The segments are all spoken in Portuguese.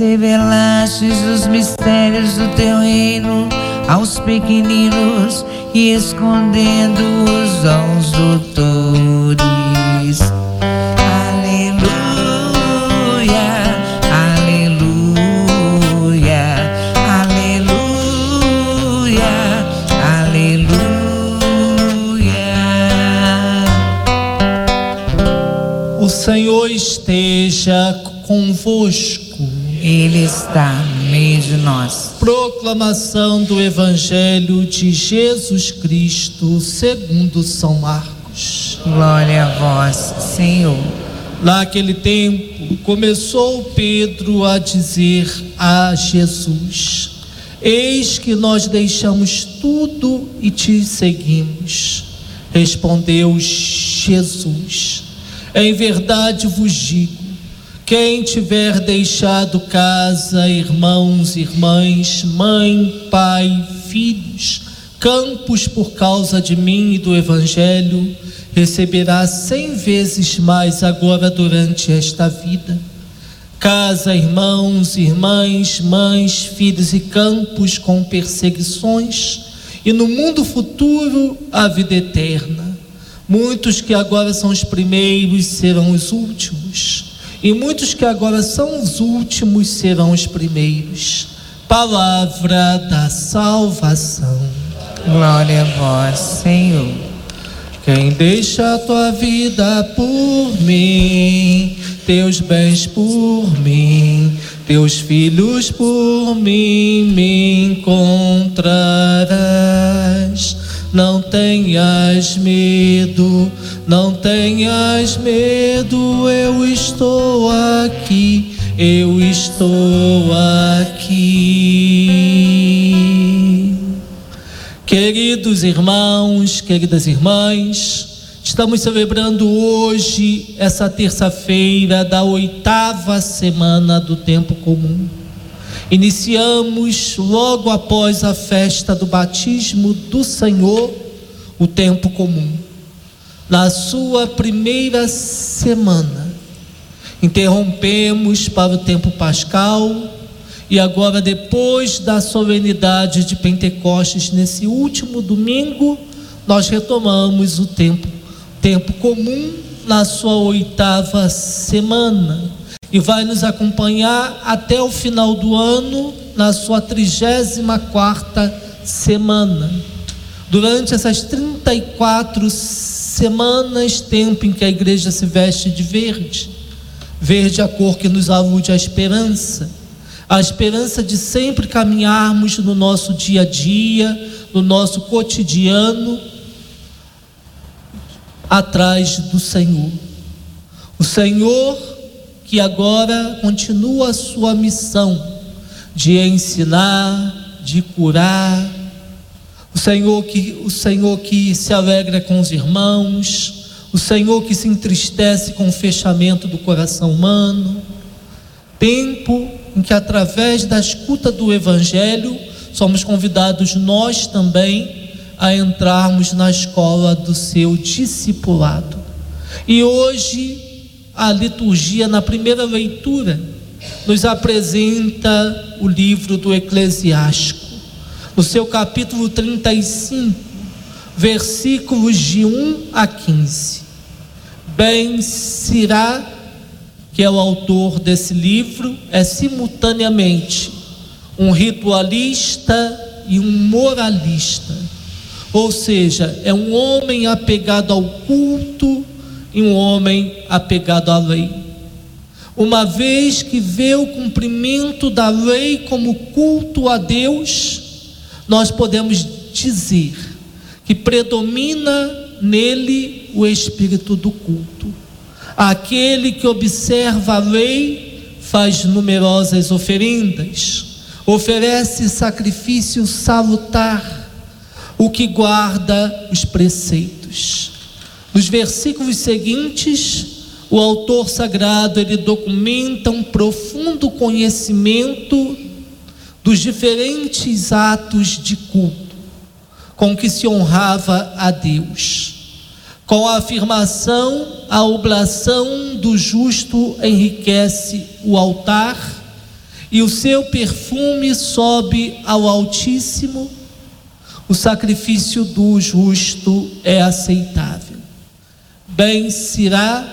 revelastes os mistérios do teu reino aos pequeninos e escondendo-os aos doutores. Senhor esteja convosco. Ele está no meio de nós. Proclamação do Evangelho de Jesus Cristo, segundo São Marcos. Glória a vós, Senhor. Naquele tempo, começou Pedro a dizer a Jesus: Eis que nós deixamos tudo e te seguimos. Respondeu Jesus: em verdade vos digo: quem tiver deixado casa, irmãos, irmãs, mãe, pai, filhos, campos por causa de mim e do Evangelho, receberá cem vezes mais agora durante esta vida. Casa, irmãos, irmãs, mães, filhos e campos com perseguições, e no mundo futuro a vida eterna. Muitos que agora são os primeiros serão os últimos, e muitos que agora são os últimos serão os primeiros. Palavra da salvação. Glória a vós, Senhor. Quem deixa a tua vida por mim, teus bens por mim, teus filhos por mim, me encontrarás não tenhas medo, não tenhas medo, eu estou aqui, eu estou aqui. Queridos irmãos, queridas irmãs, estamos celebrando hoje, essa terça-feira da oitava semana do tempo comum. Iniciamos logo após a festa do batismo do Senhor, o tempo comum. Na sua primeira semana, interrompemos para o tempo pascal e agora, depois da solenidade de Pentecostes, nesse último domingo, nós retomamos o tempo, tempo comum na sua oitava semana e vai nos acompanhar até o final do ano, na sua 34 semana. Durante essas 34 semanas, tempo em que a igreja se veste de verde, verde a cor que nos alude à esperança, a esperança de sempre caminharmos no nosso dia a dia, no nosso cotidiano, atrás do Senhor. O Senhor que agora continua a sua missão de ensinar, de curar. O Senhor que o Senhor que se alegra com os irmãos, o Senhor que se entristece com o fechamento do coração humano. Tempo em que através da escuta do evangelho somos convidados nós também a entrarmos na escola do seu discipulado. E hoje a liturgia, na primeira leitura, nos apresenta o livro do Eclesiástico, no seu capítulo 35, versículos de 1 a 15. Ben Sirá, que é o autor desse livro, é simultaneamente um ritualista e um moralista. Ou seja, é um homem apegado ao culto e um homem apegado à lei. Uma vez que vê o cumprimento da lei como culto a Deus, nós podemos dizer que predomina nele o espírito do culto. Aquele que observa a lei faz numerosas oferendas, oferece sacrifício salutar, o que guarda os preceitos. Nos versículos seguintes, o autor sagrado ele documenta um profundo conhecimento dos diferentes atos de culto, com que se honrava a Deus. Com a afirmação, a oblação do justo enriquece o altar e o seu perfume sobe ao Altíssimo. O sacrifício do justo é aceitável. Bem será,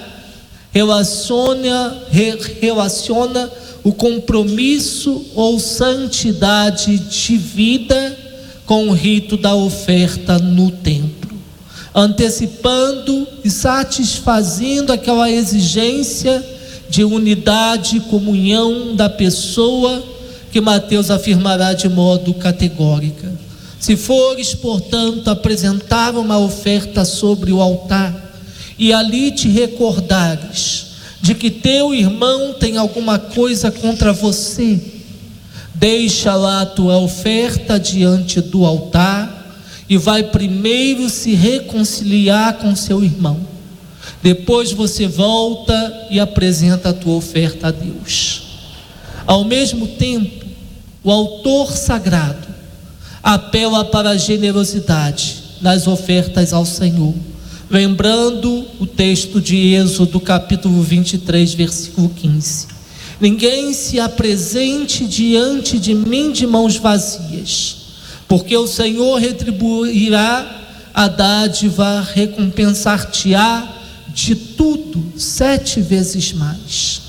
relaciona, relaciona o compromisso ou santidade de vida com o rito da oferta no templo, antecipando e satisfazendo aquela exigência de unidade e comunhão da pessoa que Mateus afirmará de modo categórico. Se fores, portanto, apresentar uma oferta sobre o altar e ali te recordares de que teu irmão tem alguma coisa contra você, Deixa lá a tua oferta diante do altar e vai primeiro se reconciliar com seu irmão. Depois você volta e apresenta a tua oferta a Deus. Ao mesmo tempo, o autor sagrado apela para a generosidade nas ofertas ao Senhor, lembrando o texto de Êxodo, capítulo 23, versículo 15. Ninguém se apresente diante de mim de mãos vazias, porque o Senhor retribuirá a dádiva, recompensar-te-á de tudo sete vezes mais.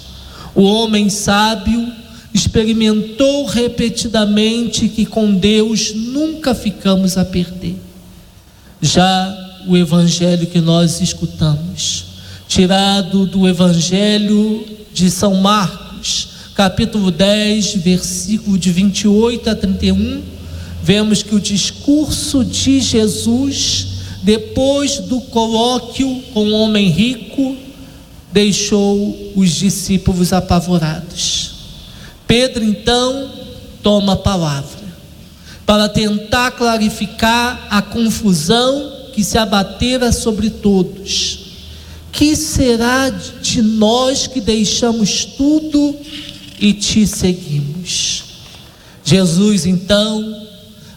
O homem sábio experimentou repetidamente que com Deus nunca ficamos a perder. Já o evangelho que nós escutamos, tirado do evangelho de São Marcos, capítulo 10, versículo de 28 a 31, vemos que o discurso de Jesus, depois do colóquio com o homem rico, deixou os discípulos apavorados. Pedro então toma a palavra para tentar clarificar a confusão que se abatera sobre todos que será de nós que deixamos tudo e te seguimos? Jesus então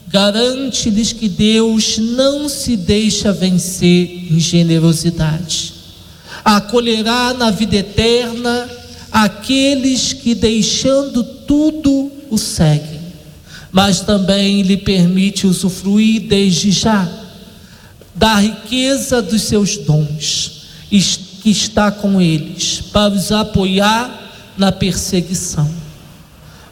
garante-lhes que Deus não se deixa vencer em generosidade. Acolherá na vida eterna aqueles que, deixando tudo, o seguem, mas também lhe permite usufruir desde já da riqueza dos seus dons que está com eles, para os apoiar na perseguição.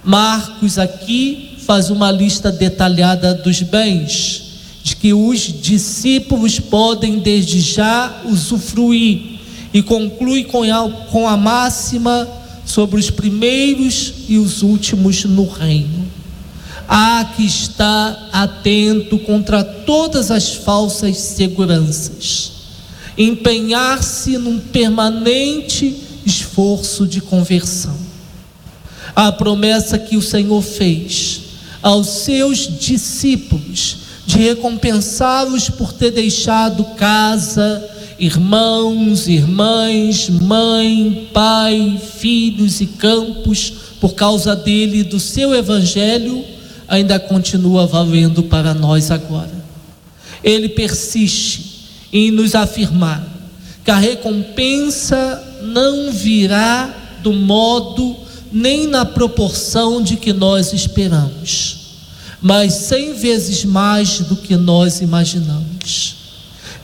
Marcos aqui faz uma lista detalhada dos bens, de que os discípulos podem desde já usufruir, e conclui com a, com a máxima sobre os primeiros e os últimos no reino. Há que estar atento contra todas as falsas seguranças empenhar-se num permanente esforço de conversão. A promessa que o Senhor fez aos seus discípulos de recompensá-los por ter deixado casa, irmãos, irmãs, mãe, pai, filhos e campos por causa dele e do seu evangelho, ainda continua valendo para nós agora. Ele persiste em nos afirmar que a recompensa não virá do modo nem na proporção de que nós esperamos, mas cem vezes mais do que nós imaginamos.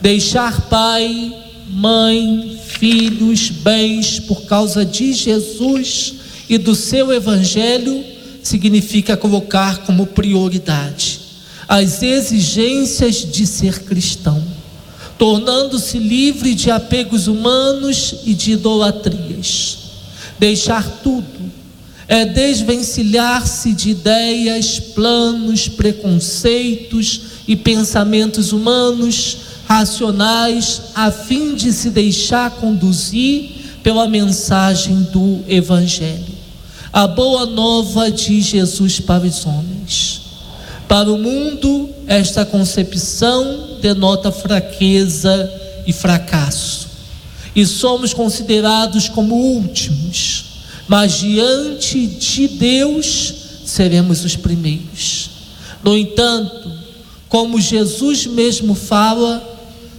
Deixar pai, mãe, filhos, bens por causa de Jesus e do seu evangelho significa colocar como prioridade as exigências de ser cristão tornando-se livre de apegos humanos e de idolatrias. Deixar tudo é desvencilhar-se de ideias, planos, preconceitos e pensamentos humanos, racionais, a fim de se deixar conduzir pela mensagem do Evangelho. A boa nova de Jesus para os homens. Para o mundo, esta concepção denota fraqueza e fracasso, e somos considerados como últimos, mas diante de Deus seremos os primeiros. No entanto, como Jesus mesmo fala,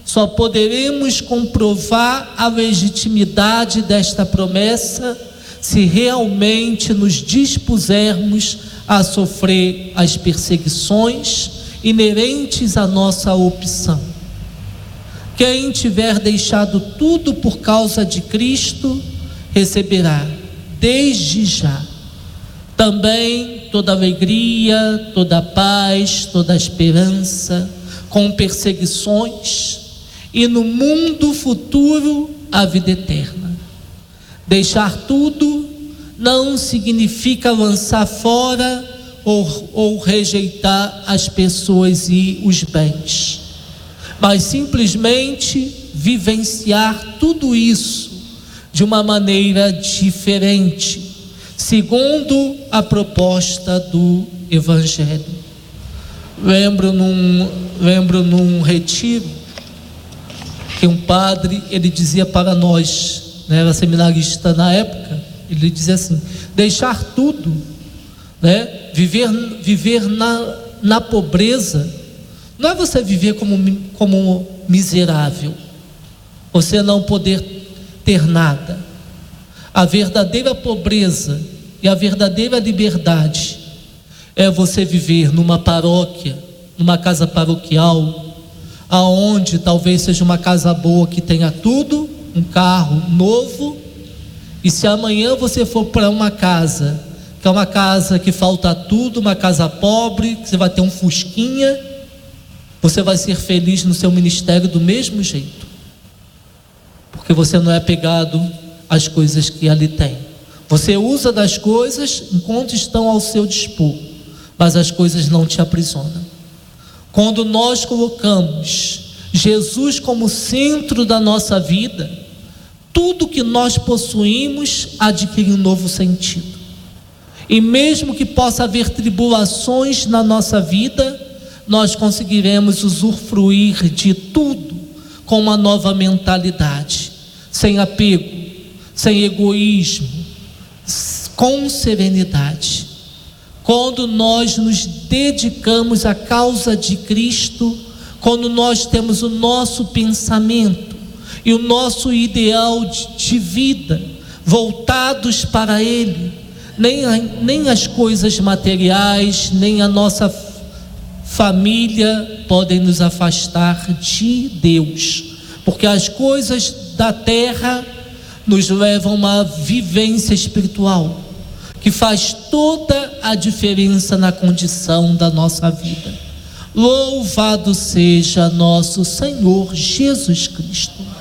só poderemos comprovar a legitimidade desta promessa se realmente nos dispusermos a sofrer as perseguições inerentes à nossa opção. Quem tiver deixado tudo por causa de Cristo, receberá, desde já, também toda alegria, toda paz, toda esperança, com perseguições, e no mundo futuro a vida eterna. Deixar tudo não significa lançar fora ou, ou rejeitar as pessoas e os bens, mas simplesmente vivenciar tudo isso de uma maneira diferente, segundo a proposta do Evangelho. Lembro num, lembro num retiro que um padre ele dizia para nós, né, era seminarista na época, ele dizia assim: deixar tudo, né? viver, viver na, na pobreza, não é você viver como, como miserável, você não poder ter nada. A verdadeira pobreza e a verdadeira liberdade é você viver numa paróquia, numa casa paroquial, aonde talvez seja uma casa boa que tenha tudo, um carro novo, e se amanhã você for para uma casa, que é uma casa que falta tudo, uma casa pobre, que você vai ter um fusquinha, você vai ser feliz no seu ministério do mesmo jeito. Porque você não é pegado às coisas que ali tem. Você usa das coisas enquanto estão ao seu dispor, mas as coisas não te aprisionam. Quando nós colocamos Jesus como centro da nossa vida, tudo que nós possuímos adquire um novo sentido. E mesmo que possa haver tribulações na nossa vida, nós conseguiremos usufruir de tudo com uma nova mentalidade, sem apego, sem egoísmo, com serenidade. Quando nós nos dedicamos à causa de Cristo, quando nós temos o nosso pensamento, e o nosso ideal de vida voltados para Ele, nem, a, nem as coisas materiais, nem a nossa família podem nos afastar de Deus, porque as coisas da terra nos levam a uma vivência espiritual que faz toda a diferença na condição da nossa vida. Louvado seja nosso Senhor Jesus Cristo.